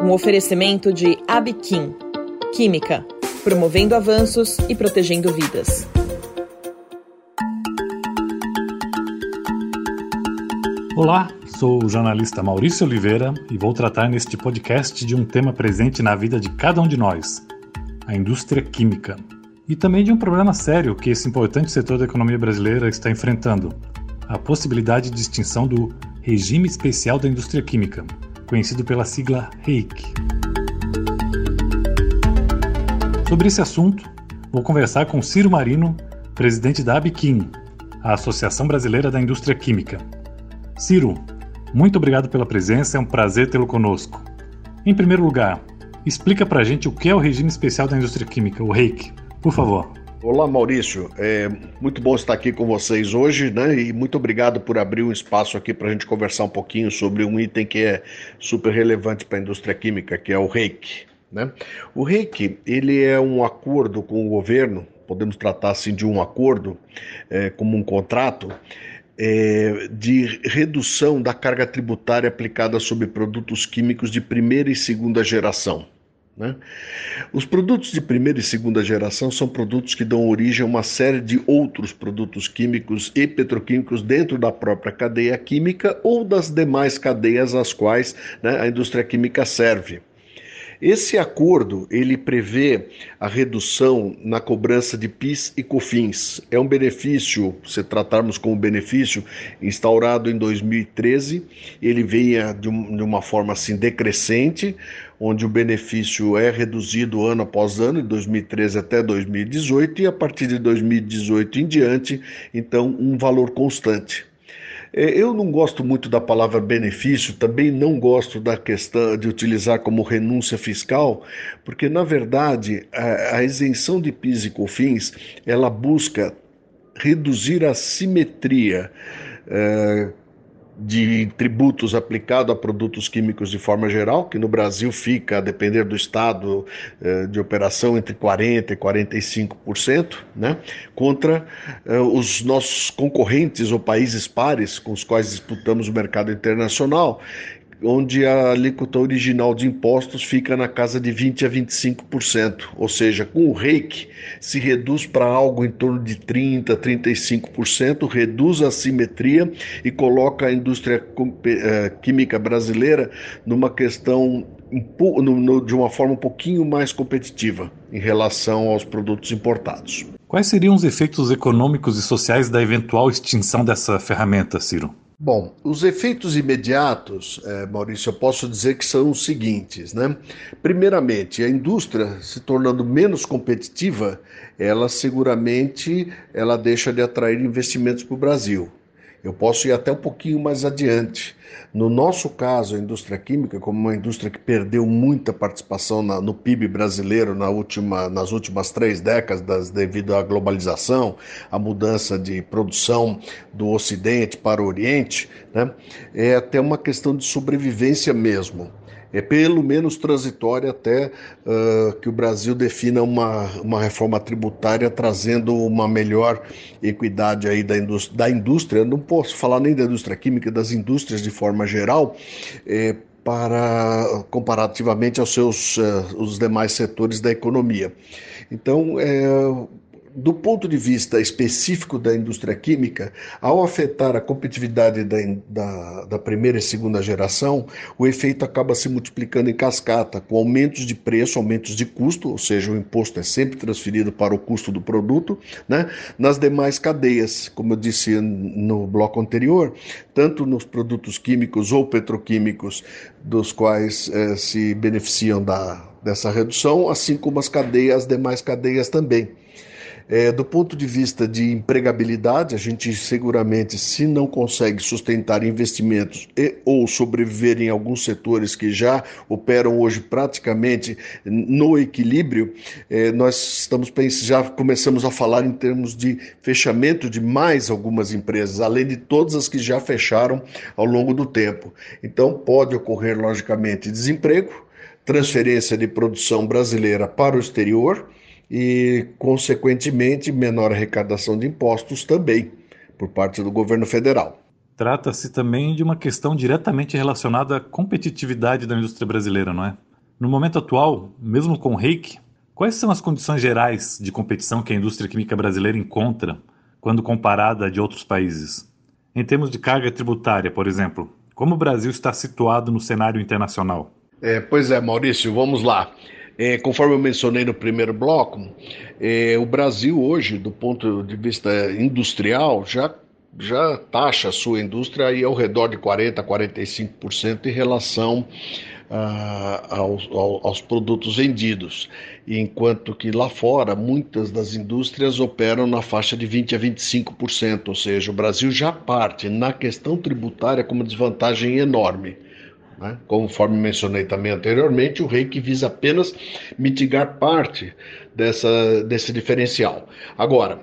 Um oferecimento de Abiquim. Química, promovendo avanços e protegendo vidas. Olá, sou o jornalista Maurício Oliveira e vou tratar neste podcast de um tema presente na vida de cada um de nós: a indústria química. E também de um problema sério que esse importante setor da economia brasileira está enfrentando: a possibilidade de extinção do Regime Especial da Indústria Química, conhecido pela sigla REIC. Sobre esse assunto, vou conversar com Ciro Marino, presidente da ABQUIM, a Associação Brasileira da Indústria Química. Ciro, muito obrigado pela presença, é um prazer tê-lo conosco. Em primeiro lugar, explica pra gente o que é o Regime Especial da Indústria Química, o REIC, por favor. Olá, Maurício. É muito bom estar aqui com vocês hoje, né? E muito obrigado por abrir um espaço aqui para a gente conversar um pouquinho sobre um item que é super relevante para a indústria química, que é o REIC. Né? O REIC ele é um acordo com o governo, podemos tratar assim de um acordo é, como um contrato é, de redução da carga tributária aplicada sobre produtos químicos de primeira e segunda geração. Né? Os produtos de primeira e segunda geração são produtos que dão origem a uma série de outros produtos químicos e petroquímicos dentro da própria cadeia química ou das demais cadeias às quais né, a indústria química serve. Esse acordo ele prevê a redução na cobrança de PIS e COFINS. É um benefício, se tratarmos como benefício, instaurado em 2013. Ele de, de uma forma assim decrescente, onde o benefício é reduzido ano após ano, de 2013 até 2018, e a partir de 2018 em diante, então, um valor constante. É, eu não gosto muito da palavra benefício, também não gosto da questão de utilizar como renúncia fiscal, porque na verdade a, isenção de PIS e COFINS ela busca reduzir a simetria é, de tributos aplicado a produtos químicos de forma geral, que no Brasil fica, a depender do estado eh, de operação, entre 40% e 45%, né, contra eh, os nossos concorrentes ou países pares com os quais disputamos o mercado internacional, onde a alíquota original de impostos fica na casa de 20 a 25%, ou seja, com o REIC se reduz para algo em torno de 30 a 35%, reduz a simetria e coloca a indústria eh, química brasileira numa questão de uma forma um pouquinho mais competitiva em relação aos produtos importados. Quais seriam os efeitos econômicos e sociais da eventual extinção dessa ferramenta, Ciro? Bom, os efeitos imediatos, é, Maurício, eu posso dizer que são os seguintes, né? Primeiramente, a indústria se tornando menos competitiva, ela seguramente ela deixa de atrair investimentos para o Brasil. Eu posso ir até um pouquinho mais adiante. No nosso caso, a indústria química, como uma indústria que perdeu muita participação na, no PIB brasileiro na última, nas últimas três décadas, devido à globalização, à mudança de produção do Ocidente para o Oriente, né, é até uma questão de sobrevivência mesmo é pelo menos transitória até uh, que o Brasil defina uma, uma reforma tributária trazendo uma melhor equidade aí da indústria, da indústria. não posso falar nem da indústria química, das indústrias de forma geral, é, para comparativamente aos seus uh, os demais setores da economia. Então, é, do ponto de vista específico da indústria química, ao afetar a competitividade da, da, da, primeira e segunda geração, o efeito acaba se multiplicando em cascata, com aumentos de preço, aumentos de custo, ou seja, o imposto é sempre transferido para o custo do produto, né, nas demais cadeias, como eu disse no bloco anterior, tanto nos produtos químicos ou petroquímicos, dos quais eh, se beneficiam da, dessa redução, assim como as cadeias, as demais cadeias também. É, do ponto de vista de empregabilidade, a gente seguramente, se não consegue sustentar investimentos e ou sobreviver em alguns setores que já operam hoje praticamente no equilíbrio, é, nós estamos já começamos a falar em termos de fechamento de mais algumas empresas, além de todas as que já fecharam ao longo do tempo. Então pode ocorrer logicamente desemprego, transferência de produção brasileira para o exterior e, consequentemente, menor arrecadação de impostos também por parte do governo federal. Trata-se também de uma questão diretamente relacionada à competitividade da indústria brasileira, não é? No momento atual, mesmo com o reiki, quais são as condições gerais de competição que a indústria química brasileira encontra quando comparada a de outros países? Em termos de carga tributária, por exemplo, como o Brasil está situado no cenário internacional? É, pois é, Maurício, vamos lá. É, conforme eu mencionei no primeiro bloco, é, o Brasil hoje, do ponto de vista industrial, já, já taxa a sua indústria aí ao redor de 40% a 45% em relação ah, aos, aos, produtos vendidos, enquanto que lá fora muitas das indústrias operam na faixa de 20% a 25%, ou seja, o Brasil já parte na questão tributária com uma desvantagem enorme. Né? Conforme mencionei também anteriormente, o reiki visa apenas mitigar parte dessa, desse diferencial. Agora,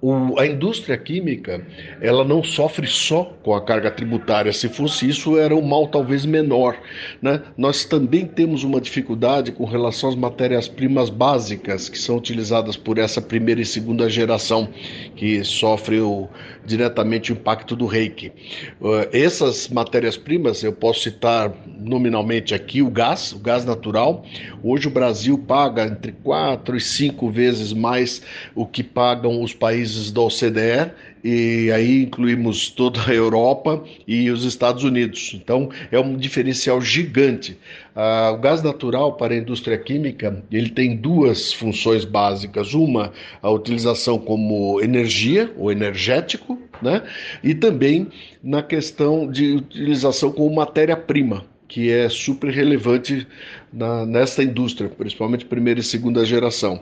o, a indústria química ela não sofre só com a carga tributária. Se fosse isso, era um mal talvez menor. Né? Nós também temos uma dificuldade com relação às matérias-primas básicas que são utilizadas por essa primeira e segunda geração que sofre o, diretamente o impacto do reiki. Uh, essas matérias-primas, eu posso citar nominalmente aqui o gás, o gás natural. Hoje o Brasil paga entre quatro e cinco vezes mais o que pagam os países da OCDE e aí incluímos toda a Europa e os Estados Unidos. Então é um diferencial gigante. Ah, o gás natural para a indústria química ele tem duas funções básicas: uma a utilização como energia ou energético, né? E também na questão de utilização como matéria-prima que é super relevante na, nesta indústria, principalmente primeira e segunda geração.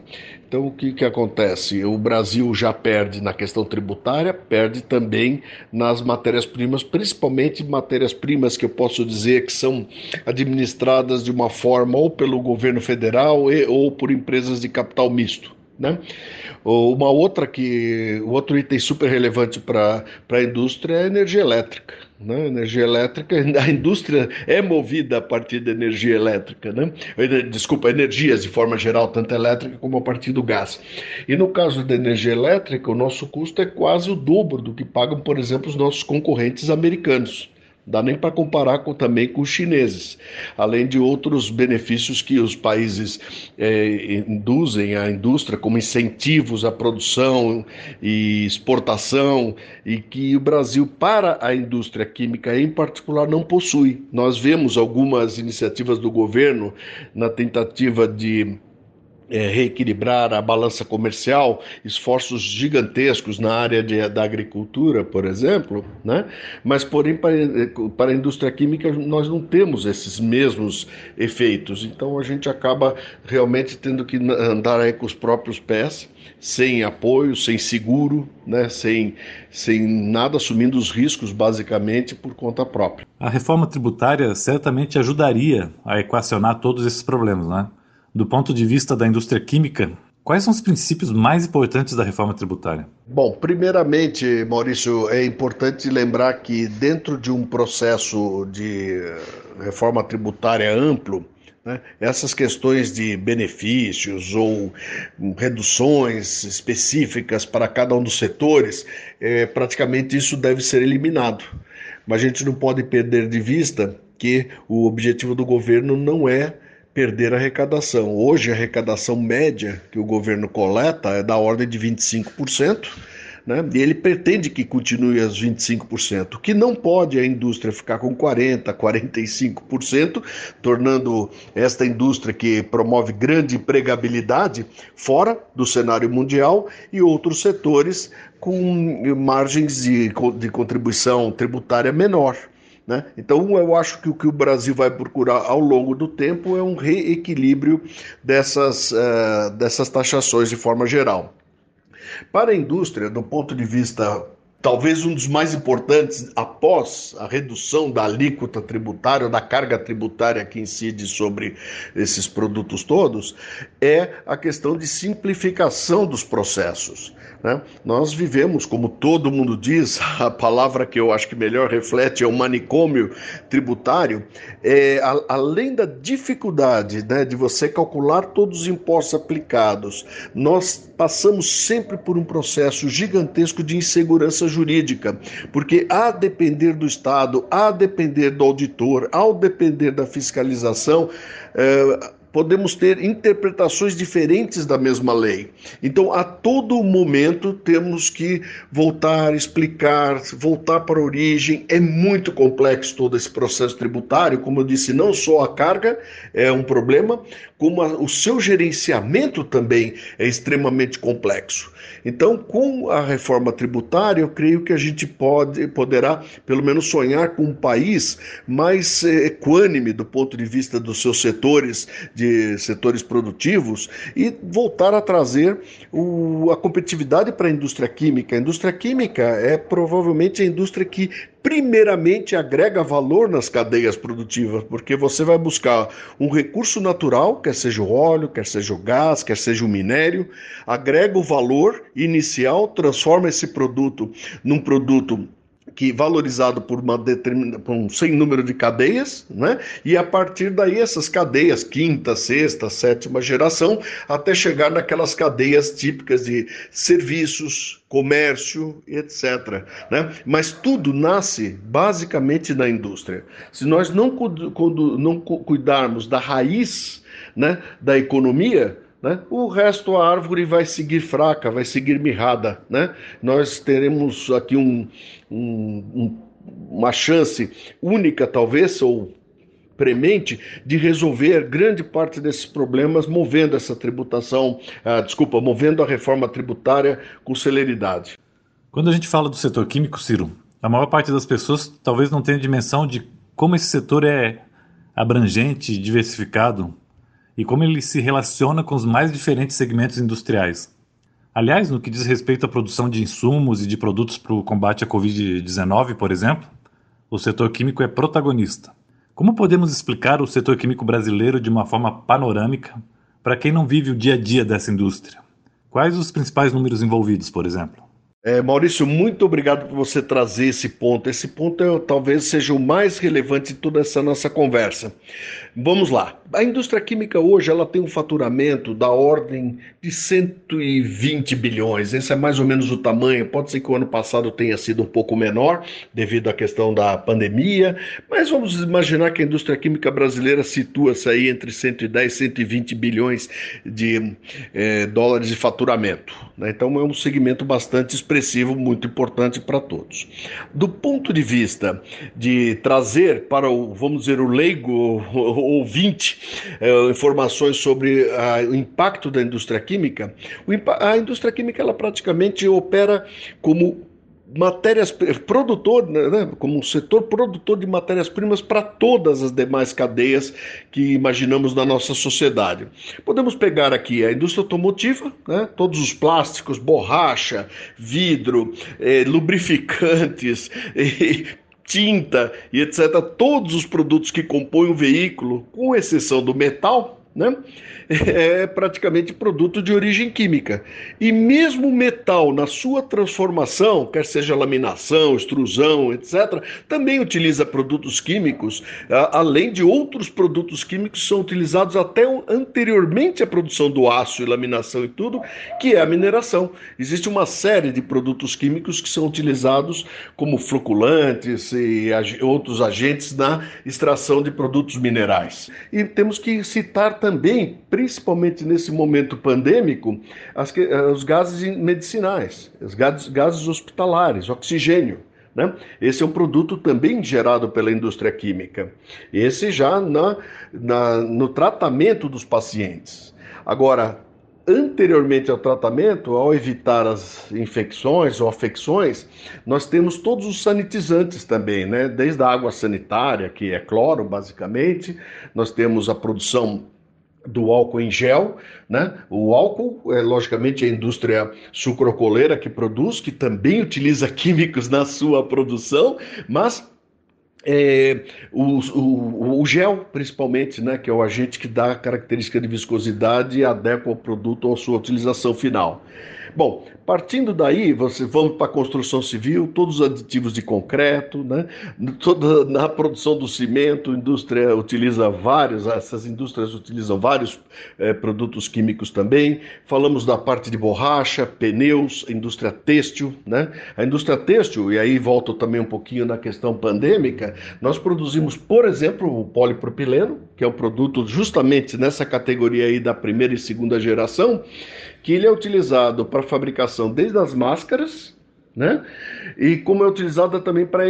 Então, o que, que acontece? O Brasil já perde na questão tributária, perde também nas matérias-primas, principalmente matérias-primas que eu posso dizer que são administradas de uma forma ou pelo governo federal e, ou por empresas de capital misto. Né? Uma outra que, outro item super relevante para a indústria é a energia elétrica. Né? Energia elétrica, a indústria é movida a partir da energia elétrica, né? desculpa, energias de forma geral, tanto elétrica como a partir do gás. E no caso da energia elétrica, o nosso custo é quase o dobro do que pagam, por exemplo, os nossos concorrentes americanos dá nem para comparar com, também com os chineses, além de outros benefícios que os países é, induzem à indústria, como incentivos à produção e exportação, e que o Brasil, para a indústria química em particular, não possui. Nós vemos algumas iniciativas do governo na tentativa de é, reequilibrar a balança comercial, esforços gigantescos na área de, da agricultura, por exemplo, né? mas, porém, para, para a indústria química nós não temos esses mesmos efeitos. Então a gente acaba realmente tendo que andar aí com os próprios pés, sem apoio, sem seguro, né? sem, sem nada assumindo os riscos, basicamente, por conta própria. A reforma tributária certamente ajudaria a equacionar todos esses problemas, né? Do ponto de vista da indústria química, quais são os princípios mais importantes da reforma tributária? Bom, primeiramente, Maurício, é importante lembrar que dentro de um processo de reforma tributária amplo, né, essas questões de benefícios ou reduções específicas para cada um dos setores, é, praticamente isso deve ser eliminado. Mas a gente não pode perder de vista que o objetivo do governo não é perder a arrecadação. Hoje, a arrecadação média que o governo coleta é da ordem de 25%. Né? E ele pretende que continue aos 25%. O que não pode é a indústria ficar com 40%, 45%, tornando esta indústria que promove grande empregabilidade fora do cenário mundial e outros setores com margens de, de contribuição tributária menor. Né? Então, eu acho que o que o Brasil vai procurar ao longo do tempo é um reequilíbrio dessas, uh, dessas taxações de forma geral. Para a indústria, do ponto de vista talvez um dos mais importantes após a redução da alíquota tributária, da carga tributária que incide sobre esses produtos todos, é a questão de simplificação dos processos. Né? Nós vivemos, como todo mundo diz, a palavra que eu acho que melhor reflete é o manicômio tributário, é, a, além da dificuldade né, de você calcular todos os impostos aplicados, nós passamos sempre por um processo gigantesco de insegurança jurídica, porque a depender do Estado, a depender do auditor, ao depender da fiscalização, eh, podemos ter interpretações diferentes da mesma lei. Então, a todo momento, temos que voltar, explicar, voltar para a origem. É muito complexo todo esse processo tributário. Como eu disse, não só a carga é um problema, como a, o seu gerenciamento também é extremamente complexo. Então, com a reforma tributária, eu creio que a gente pode, poderá, pelo menos, sonhar com um país mais eh, equânime do ponto de vista dos seus setores, de setores produtivos, e voltar a trazer o, a competitividade para a indústria química. A indústria química é provavelmente a indústria que primeiramente agrega valor nas cadeias produtivas, porque você vai buscar um recurso natural, quer seja o óleo, quer seja o gás, quer seja o minério, agrega o valor inicial, transforma esse produto num produto que valorizado por, uma determina, por um sem número de cadeias, né? e a partir daí essas cadeias, quinta, sexta, sétima geração, até chegar naquelas cadeias típicas de serviços, comércio, etc. Né? Mas tudo nasce basicamente na indústria. Se nós não, não cuidarmos da raiz né, da economia, né? O resto, a árvore vai seguir fraca, vai seguir mirrada. Né? Nós teremos aqui um, um, um, uma chance única, talvez, ou premente, de resolver grande parte desses problemas movendo essa tributação, ah, desculpa, movendo a reforma tributária com celeridade. Quando a gente fala do setor químico, Ciro, a maior parte das pessoas talvez não tenha dimensão de como esse setor é abrangente, diversificado, e como ele se relaciona com os mais diferentes segmentos industriais. Aliás, no que diz respeito à produção de insumos e de produtos para o combate à Covid-19, por exemplo, o setor químico é protagonista. Como podemos explicar o setor químico brasileiro de uma forma panorâmica para quem não vive o dia a dia dessa indústria? Quais os principais números envolvidos, por exemplo? É, Maurício, muito obrigado por você trazer esse ponto. Esse ponto é, talvez seja o mais relevante de toda essa nossa conversa. Vamos lá. A indústria química hoje ela tem um faturamento da ordem de 120 bilhões. Esse é mais ou menos o tamanho. Pode ser que o ano passado tenha sido um pouco menor devido à questão da pandemia, mas vamos imaginar que a indústria química brasileira situa-se aí entre 110 e 120 bilhões de eh, dólares de faturamento. Né? Então é um segmento bastante expressivo, muito importante para todos. Do ponto de vista de trazer para o, vamos dizer, o leigo ouvinte é, informações sobre a, o impacto da indústria química, a indústria química ela praticamente opera como matérias produtor, né, né, como um setor produtor de matérias-primas para todas as demais cadeias que imaginamos na nossa sociedade. Podemos pegar aqui a indústria automotiva, né, todos os plásticos, borracha, vidro, eh, lubrificantes, tinta e etc., todos os produtos que compõem o veículo, com exceção do metal, né? é praticamente produto de origem química. E mesmo o metal, na sua transformação, quer seja laminação, extrusão, etc., também utiliza produtos químicos, além de outros produtos químicos que são utilizados até anteriormente à produção do aço e laminação e tudo, que é a mineração. Existe uma série de produtos químicos que são utilizados como floculantes e outros agentes na extração de produtos minerais. E temos que citar também principalmente nesse momento pandêmico, as, eh, os gases medicinais, os gases, gases hospitalares, oxigênio. Né? Esse é um produto também gerado pela indústria química. Esse já na, na, no tratamento dos pacientes. Agora, anteriormente ao tratamento, ao evitar as infecções ou afecções, nós temos todos os sanitizantes também, né? Desde a água sanitária, que é cloro, basicamente, nós temos a produção do álcool em gel, né? O álcool é logicamente a indústria sucrocoleira que produz, que também utiliza químicos na sua produção, mas é, o, o, o, gel, principalmente, né, que é o agente que dá a característica de viscosidade e adequa o produto à sua utilização final. Bom, partindo daí, você vamos para a construção civil, todos os aditivos de concreto, né? Toda na produção do cimento, a indústria utiliza vários, essas indústrias utilizam vários é, produtos químicos também. Falamos da parte de borracha, pneus, indústria têxtil, né? A indústria têxtil, e aí volto também um pouquinho na questão pandêmica, nós produzimos, por exemplo, o polipropileno, que é um produto justamente nessa categoria aí da primeira e segunda geração, que ele é utilizado para fabricação desde as máscaras, né? E como é utilizada também para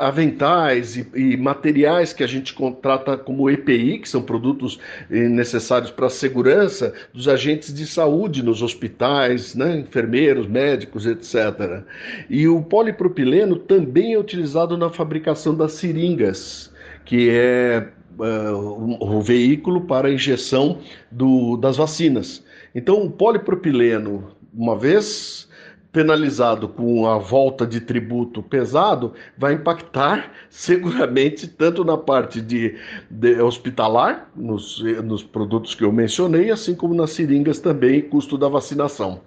aventais e, e, materiais que a gente contrata como EPI, que são produtos eh, necessários para a segurança dos agentes de saúde nos hospitais, né? enfermeiros, médicos, etc. E o polipropileno também é utilizado na fabricação das seringas, que é uh, o veículo para a injeção do, das vacinas. Então, o polipropileno, uma vez penalizado com a volta de tributo pesado, vai impactar seguramente tanto na parte de, de hospitalar, nos, nos produtos que eu mencionei, assim como nas seringas também, custo da vacinação.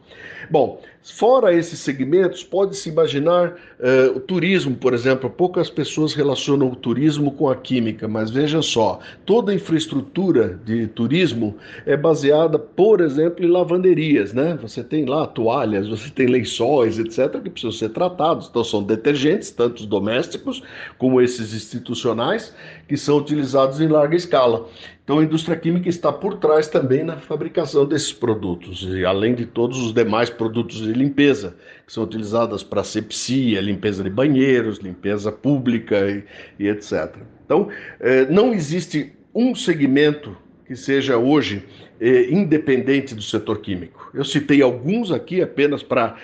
Bom, fora esses segmentos, pode-se imaginar uh, o turismo, por exemplo. Poucas pessoas relacionam o turismo com a química, mas veja só: toda a infraestrutura de turismo é baseada, por exemplo, em lavanderias. Né? Você tem lá toalhas, você tem lençóis, etc., que precisam ser tratados. Então, são detergentes, tanto os domésticos como esses institucionais, que são utilizados em larga escala. Então a indústria química está por trás também na fabricação desses produtos, e além de todos os demais produtos limpeza, que são utilizados para sepsia, limpeza de banheiros, limpeza pública e, e etc. Então, eh, não existe um segmento que seja hoje eh, independente do setor químico. Eu citei alguns aqui apenas para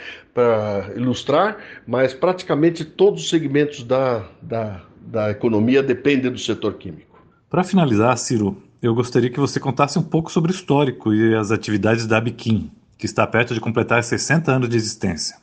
ilustrar, mas praticamente todos os segmentos da, da, da economia dependem do setor químico. Para finalizar, Ciro, eu gostaria que você contasse um pouco sobre o histórico e as atividades da Abiquim, que está perto de completar 60 anos de existência.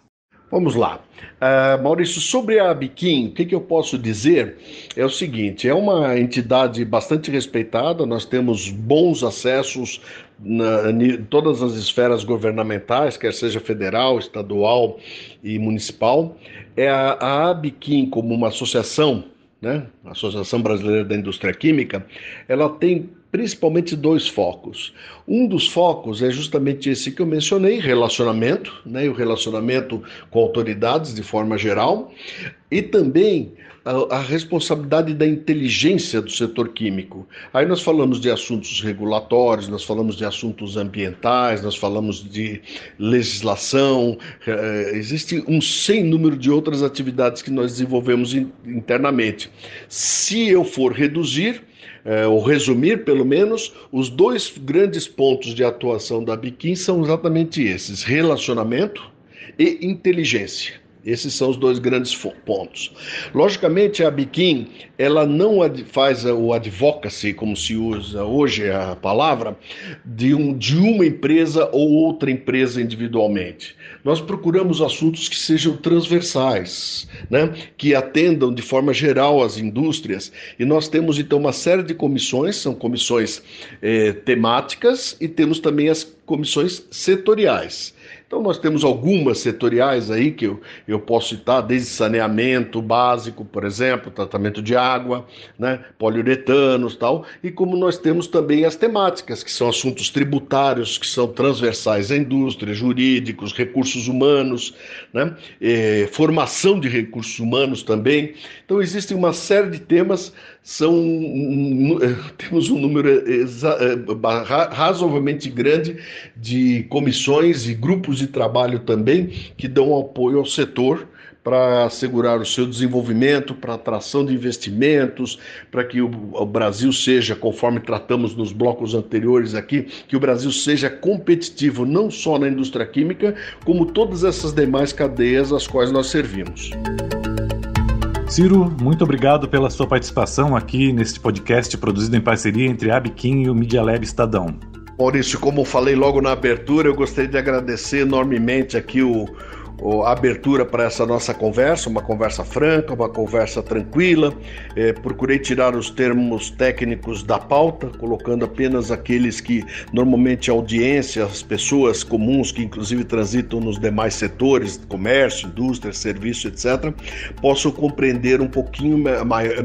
Vamos lá. Uh, Maurício, sobre a Abiquim, o que, que, eu posso dizer é o seguinte: é uma entidade bastante respeitada, nós temos bons acessos em todas as esferas governamentais, quer seja federal, estadual e municipal. É a, a Abiquim, como uma associação, né, Associação Brasileira da Indústria Química, ela tem principalmente dois focos. Um dos focos é justamente esse que eu mencionei, relacionamento, né, e o relacionamento com autoridades de forma geral, e também a, a, responsabilidade da inteligência do setor químico. Aí nós falamos de assuntos regulatórios, nós falamos de assuntos ambientais, nós falamos de legislação, eh, existe um sem número de outras atividades que nós desenvolvemos in, internamente. Se eu for reduzir, é, ou resumir pelo menos, os dois grandes pontos de atuação da Biquim são exatamente esses: relacionamento e inteligência. Esses são os dois grandes pontos. Logicamente, a Biquim, ela não faz o advocacy, como se usa hoje a palavra, de, um, de uma empresa ou outra empresa individualmente. Nós procuramos assuntos que sejam transversais, né? que atendam de forma geral as indústrias. E nós temos, então, uma série de comissões, são comissões eh, temáticas, e temos também as comissões setoriais. Então, nós temos algumas setoriais aí que eu, eu posso citar, desde saneamento básico, por exemplo, tratamento de água, né, poliuretanos tal, e como nós temos também as temáticas, que são assuntos tributários, que são transversais à indústria, jurídicos, recursos humanos, né, eh, formação de recursos humanos também. Então, existem uma série de temas são temos um número eh, razoavelmente grande de comissões e grupos de trabalho também que dão apoio ao setor para assegurar o seu desenvolvimento, para atração de investimentos, para que o, Brasil seja, conforme tratamos nos blocos anteriores aqui, que o Brasil seja competitivo não só na indústria química, como todas essas demais cadeias às quais nós servimos. Ciro, muito obrigado pela sua participação aqui neste podcast produzido em parceria entre a Abiquim e o Media Lab Estadão. Maurício, como falei logo na abertura, eu gostaria de agradecer enormemente aqui o, a abertura para essa nossa conversa, uma conversa franca, uma conversa tranquila. É, procurei tirar os termos técnicos da pauta, colocando apenas aqueles que normalmente a audiência, as pessoas comuns que inclusive transitam nos demais setores, comércio, indústria, serviço, etc., possam compreender um pouquinho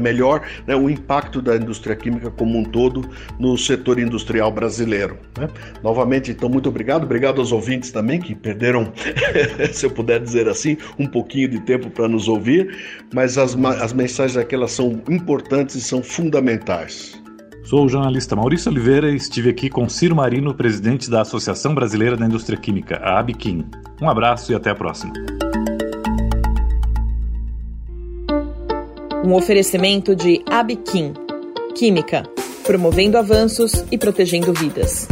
melhor né, o impacto da indústria química como um todo no setor industrial brasileiro. Né? Novamente, então, muito obrigado. Obrigado aos ouvintes também que perderam, se eu puder dizer assim, um pouquinho de tempo para nos ouvir, mas as, as mensagens aqui elas são importantes e são fundamentais. Sou o jornalista Maurício Oliveira e estive aqui com Ciro Marino, presidente da Associação Brasileira da Indústria Química, a ABQIM. Um abraço e até a próxima. Um oferecimento de Abquim, Química, promovendo avanços e protegendo vidas.